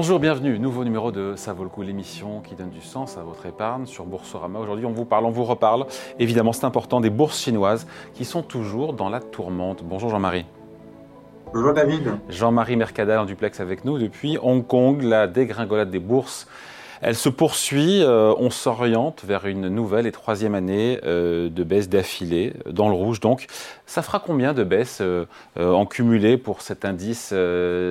Bonjour, bienvenue. Nouveau numéro de Ça vaut le coup, l'émission qui donne du sens à votre épargne sur Boursorama. Aujourd'hui, on vous parle, on vous reparle. Évidemment, c'est important des bourses chinoises qui sont toujours dans la tourmente. Bonjour Jean-Marie. Bonjour David. Jean-Marie Mercadal en duplex avec nous depuis Hong Kong, la dégringolade des bourses. Elle se poursuit, euh, on s'oriente vers une nouvelle et troisième année euh, de baisse d'affilée, dans le rouge donc. Ça fera combien de baisses euh, en cumulé pour cet indice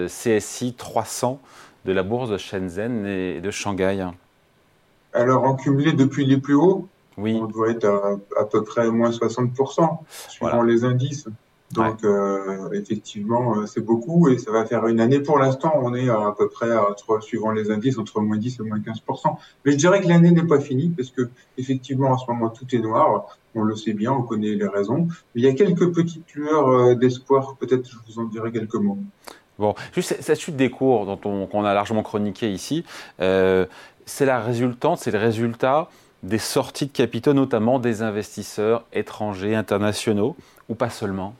CSI 300 de la bourse de Shenzhen et de Shanghai Alors, en cumulé depuis les plus hauts, oui. on doit être à, à peu près moins 60%, suivant les indices. Donc, euh, effectivement, euh, c'est beaucoup et ça va faire une année. Pour l'instant, on est à, peu près, à, suivant les indices, entre moins 10 et moins 15%. Mais je dirais que l'année n'est pas finie parce que, effectivement, en ce moment, tout est noir. On le sait bien, on connaît les raisons. Mais il y a quelques petites lueurs euh, d'espoir. Peut-être je vous en dirai quelques mots. Bon, juste cette chute des cours dont on, qu'on a largement chroniqué ici, euh, c'est la résultante, c'est le résultat des sorties de capitaux, notamment des investisseurs étrangers, internationaux, ou pas seulement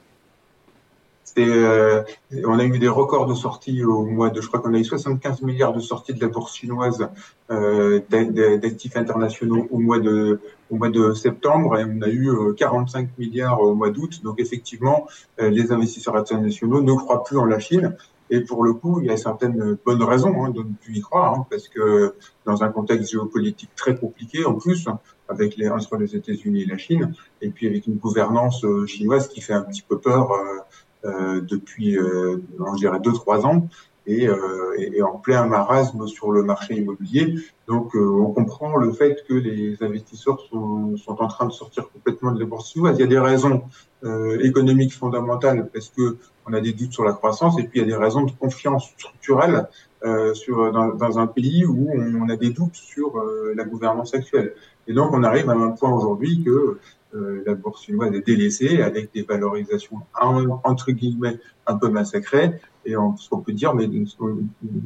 euh, on a eu des records de sorties au mois de, je crois qu'on a eu 75 milliards de sorties de la bourse chinoise euh, d'actifs internationaux au mois de septembre et on a eu 45 euh, milliards au mois d'août. Donc effectivement, les investisseurs internationaux ne croient plus en la Chine. Et pour le coup, il y a certaines bonnes raisons hein, de ne plus y croire, hein, parce que dans un contexte géopolitique très compliqué, en plus, avec les entre les États-Unis et la Chine, et puis avec une gouvernance chinoise qui fait un petit peu peur depuis, euh, je dirais, deux trois ans. Et, euh, et, en plein marasme sur le marché immobilier. Donc, on comprend le fait que les investisseurs sont, sont, en train de sortir complètement de la bourse. Il y a des raisons euh, économiques fondamentales parce que on a des doutes sur la croissance, et puis il y a des raisons de confiance structurelle euh, sur dans, dans, un pays où on a des doutes sur euh, la gouvernance actuelle. Et donc, on arrive à un point aujourd'hui que euh, la bourse chinoise est délaissée avec des valorisations entre guillemets un peu massacrées et ce qu'on peut dire, mais d'une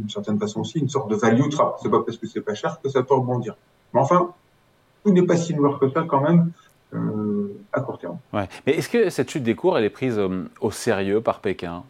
certaine façon aussi, une sorte de value trap. C'est pas parce que c'est pas cher que ça peut rebondir. Mais enfin, tout n'est pas si noir que ça quand même euh, à court terme. Ouais. Mais est-ce que cette chute des cours, elle est prise euh, au sérieux par Pékin?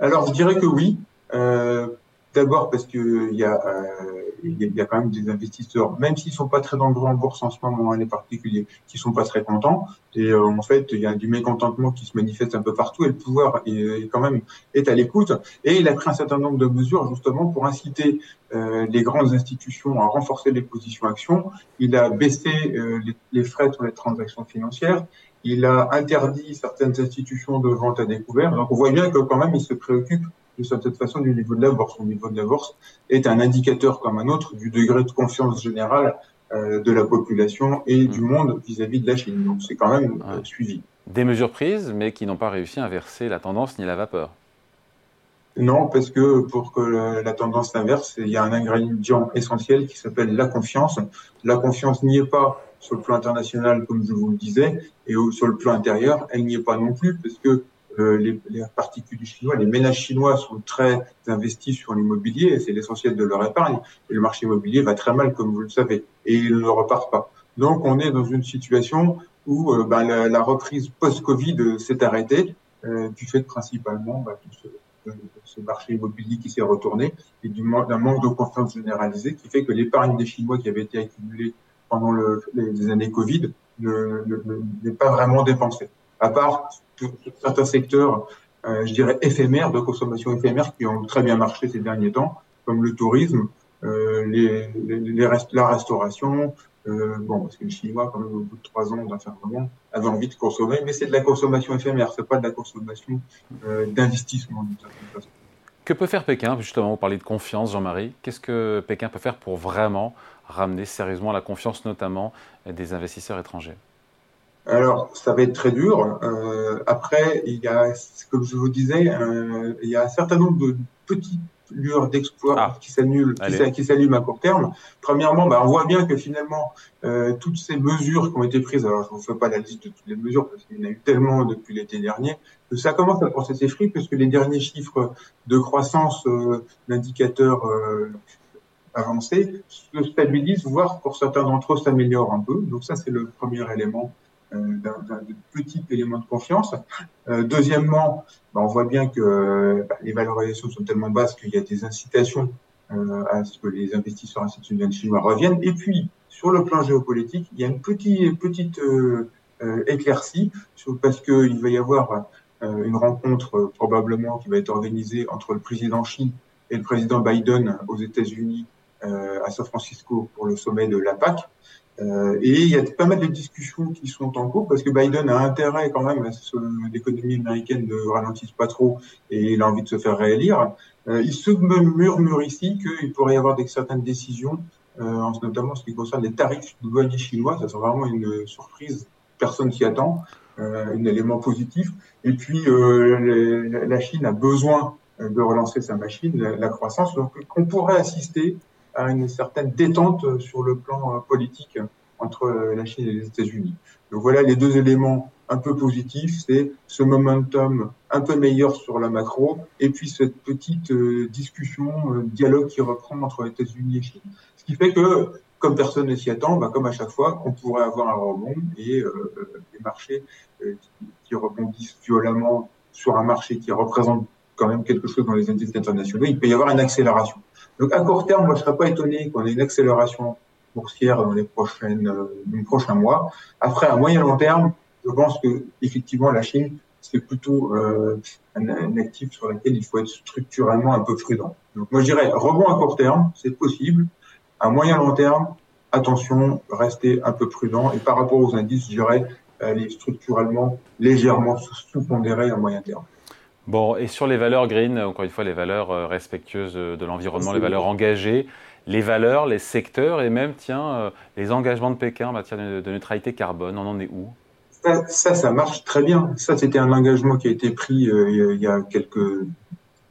Alors, je dirais que oui. Euh, D'abord parce que il y a euh, y a quand même des investisseurs, même s'ils sont pas très nombreux en bourse en ce moment, hein, les particuliers, qui sont pas très contents. Et euh, en fait, il y a du mécontentement qui se manifeste un peu partout. Et le pouvoir est, quand même à l'écoute. Et il a pris un certain nombre de mesures justement pour inciter euh, les grandes institutions à renforcer les positions actions. Il a baissé euh, les, les frais sur les transactions financières. Il a interdit certaines institutions de vente à découvert. Donc on voit bien que quand même il se préoccupe de cette façon du niveau de la bourse. Le niveau de la bourse est un indicateur comme un autre du degré de confiance générale euh, de la population et du mmh. monde vis-à-vis de la Chine. Donc c'est quand même euh, suivi. Des mesures prises, mais qui n'ont pas réussi à inverser la tendance ni la vapeur. Non, parce que pour que la tendance s'inverse, il y a un ingrédient essentiel qui s'appelle la confiance. La confiance n'y est pas sur le plan international, comme je vous le disais, et sur le plan intérieur, elle n'y est pas non plus, parce que les, les, particuliers chinois, les ménages chinois sont très investis sur l'immobilier, c'est l'essentiel de leur épargne, et le marché immobilier va très mal, comme vous le savez, et il ne repart pas. Donc on est dans une situation où euh, bah, la, la, reprise post-Covid s'est arrêtée, euh, du fait principalement bah, de ce, ce, marché immobilier qui s'est retourné, et d'un manque de confiance généralisée qui fait que l'épargne des Chinois qui avait été accumulée pendant le, les années Covid n'est pas vraiment dépensée à part certains secteurs, euh, je dirais, éphémères, de consommation éphémère, qui ont très bien marché ces derniers temps, comme le tourisme, euh, la restauration, euh, bon, parce que les Chinois, quand même, au bout de trois ans d'enfermement, avaient envie de consommer, mais c'est de la consommation éphémère, c'est pas de la consommation d'investissement, d'une certaine façon. Que peut faire Pékin? Justement, vous parlez de confiance, Jean-Marie. Qu'est-ce que Pékin peut faire pour vraiment ramener sérieusement la confiance, notamment des investisseurs étrangers? Alors, ça va être très dur. Euh, après, il y a, comme je vous disais, euh, il y a un certain nombre de petites lueurs d'exploit ah. qui s'annulent, qui s'allument à court terme. Premièrement, bah, on voit bien que finalement, euh, toutes ces mesures qui ont été prises, alors je ne vous fais pas la liste de toutes les mesures parce qu'il y en a eu tellement depuis l'été dernier, que ça commence à porter ses fruits puisque les derniers chiffres de croissance euh, d'indicateurs euh, avancés se stabilisent, voire pour certains d'entre eux s'améliorent un peu. Donc ça, c'est le premier élément d'un petit élément de confiance. deuxièmement, bah, on voit bien que bah, les valorisations sont tellement basses qu'il y a des incitations à ce que les investisseurs institutionnels chinois reviennent. Et puis, sur le plan géopolitique, il y a une petite, petite éclaircie parce qu'il va y avoir une rencontre probablement qui va être organisée entre le président Xi et le président Biden aux États-Unis euh, à San Francisco pour le sommet de la PAC. Euh, et il y a pas mal de discussions qui sont en cours parce que Biden a intérêt quand même à ce que l'économie américaine ne ralentisse pas trop et il a envie de se faire réélire. Euh, il se murmure ici qu'il pourrait y avoir des, certaines décisions, euh, notamment en ce qui concerne les tarifs de douanier chinois. Ça sera vraiment une surprise, personne s'y attend, un élément positif. Et puis la Chine a besoin de relancer sa machine, la, la croissance. Donc on pourrait assister à une certaine détente sur le plan euh, politique entre euh, la Chine et les États-Unis. Donc voilà les deux éléments un peu positifs, c'est ce momentum un peu meilleur sur la macro, et puis cette petite euh, discussion, dialogue qui reprend entre les États-Unis et Chine. Ce qui fait que, comme personne ne s'y attend, bah, comme à chaque fois, on pourrait avoir un rebond et les marchés qui rebondissent violemment sur un marché qui représente quand même quelque chose dans les indices internationaux, il peut y avoir une accélération. Donc à court terme, moi je serais pas étonné qu'on ait une accélération boursière dans les prochaines, euh, prochains mois. Après, à moyen long terme, je pense que effectivement la Chine c'est plutôt euh, un, actif sur lequel il faut être structurellement un peu prudent. Donc moi je dirais rebond à court terme, c'est possible. À moyen long terme, attention, restez un peu prudent. Et par rapport aux indices, je dirais aller structurellement légèrement sous-pondéré à moyen terme. Bon, et sur les valeurs green, encore une fois, les valeurs euh, respectueuses de l'environnement, les valeurs engagées, les valeurs, les secteurs et même, tiens, euh, les engagements de Pékin en matière de, neutralité carbone, on en est où? Ça, ça, marche très bien. Ça, c'était un engagement qui a été pris euh, il y a quelques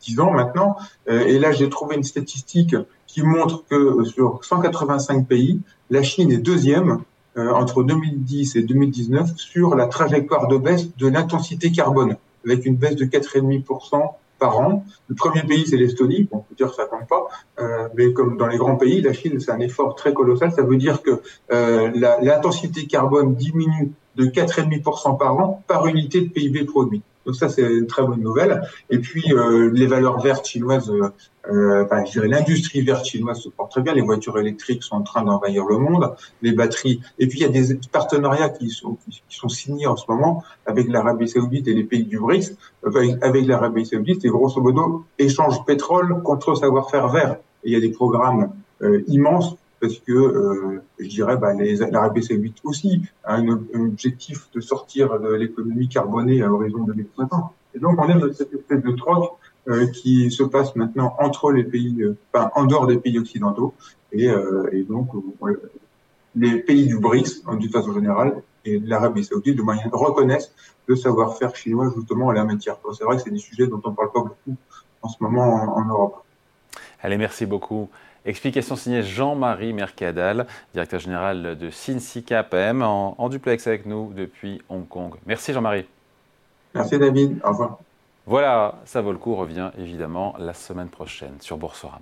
dix ans maintenant. et là, j'ai trouvé une statistique qui montre que sur 185 pays, la Chine est deuxième entre 2010 et 2019 sur la trajectoire de baisse de l'intensité carbone avec une baisse de 4,5% par an. Le premier pays, c'est l'Estonie. on peut dire que ça compte pas, euh, mais comme dans les grands pays, la Chine, c'est un effort très colossal. Ça veut dire que euh, l'intensité carbone diminue de 4,5% par an par unité de PIB produit. Donc ça, c'est une très bonne nouvelle. Et puis, euh, les valeurs vertes chinoises, euh, euh, je dirais l'industrie verte chinoise se porte très bien. Les voitures électriques sont en train d'envahir le monde, les batteries. Et puis, il y a des partenariats qui sont, signés en ce moment avec l'Arabie saoudite et les pays du BRICS. Avec, l'Arabie saoudite, et grosso modo, échange pétrole contre savoir-faire vert. Et il y a des programmes immenses parce que euh, je dirais bah, l'Arabie saoudite aussi a un, objectif de sortir de l'économie carbonée à l'horizon 2050. Et donc on est dans cette espèce de troc euh, qui se passe maintenant entre les pays, euh, en dehors des pays occidentaux, et, donc les pays du BRICS, en d'une façon générale, et l'Arabie saoudite de moyen reconnaissent le savoir-faire chinois justement en la matière. C'est vrai que c'est des sujets dont on parle pas beaucoup en ce moment en, en Europe. Allez, merci beaucoup. Explication signée Jean-Marie Mercadal, directeur général de KPM, en, en duplex avec nous depuis Hong Kong. Merci Jean-Marie. Merci David, au revoir. Voilà, ça vaut le coup revient évidemment la semaine prochaine sur Boursorama.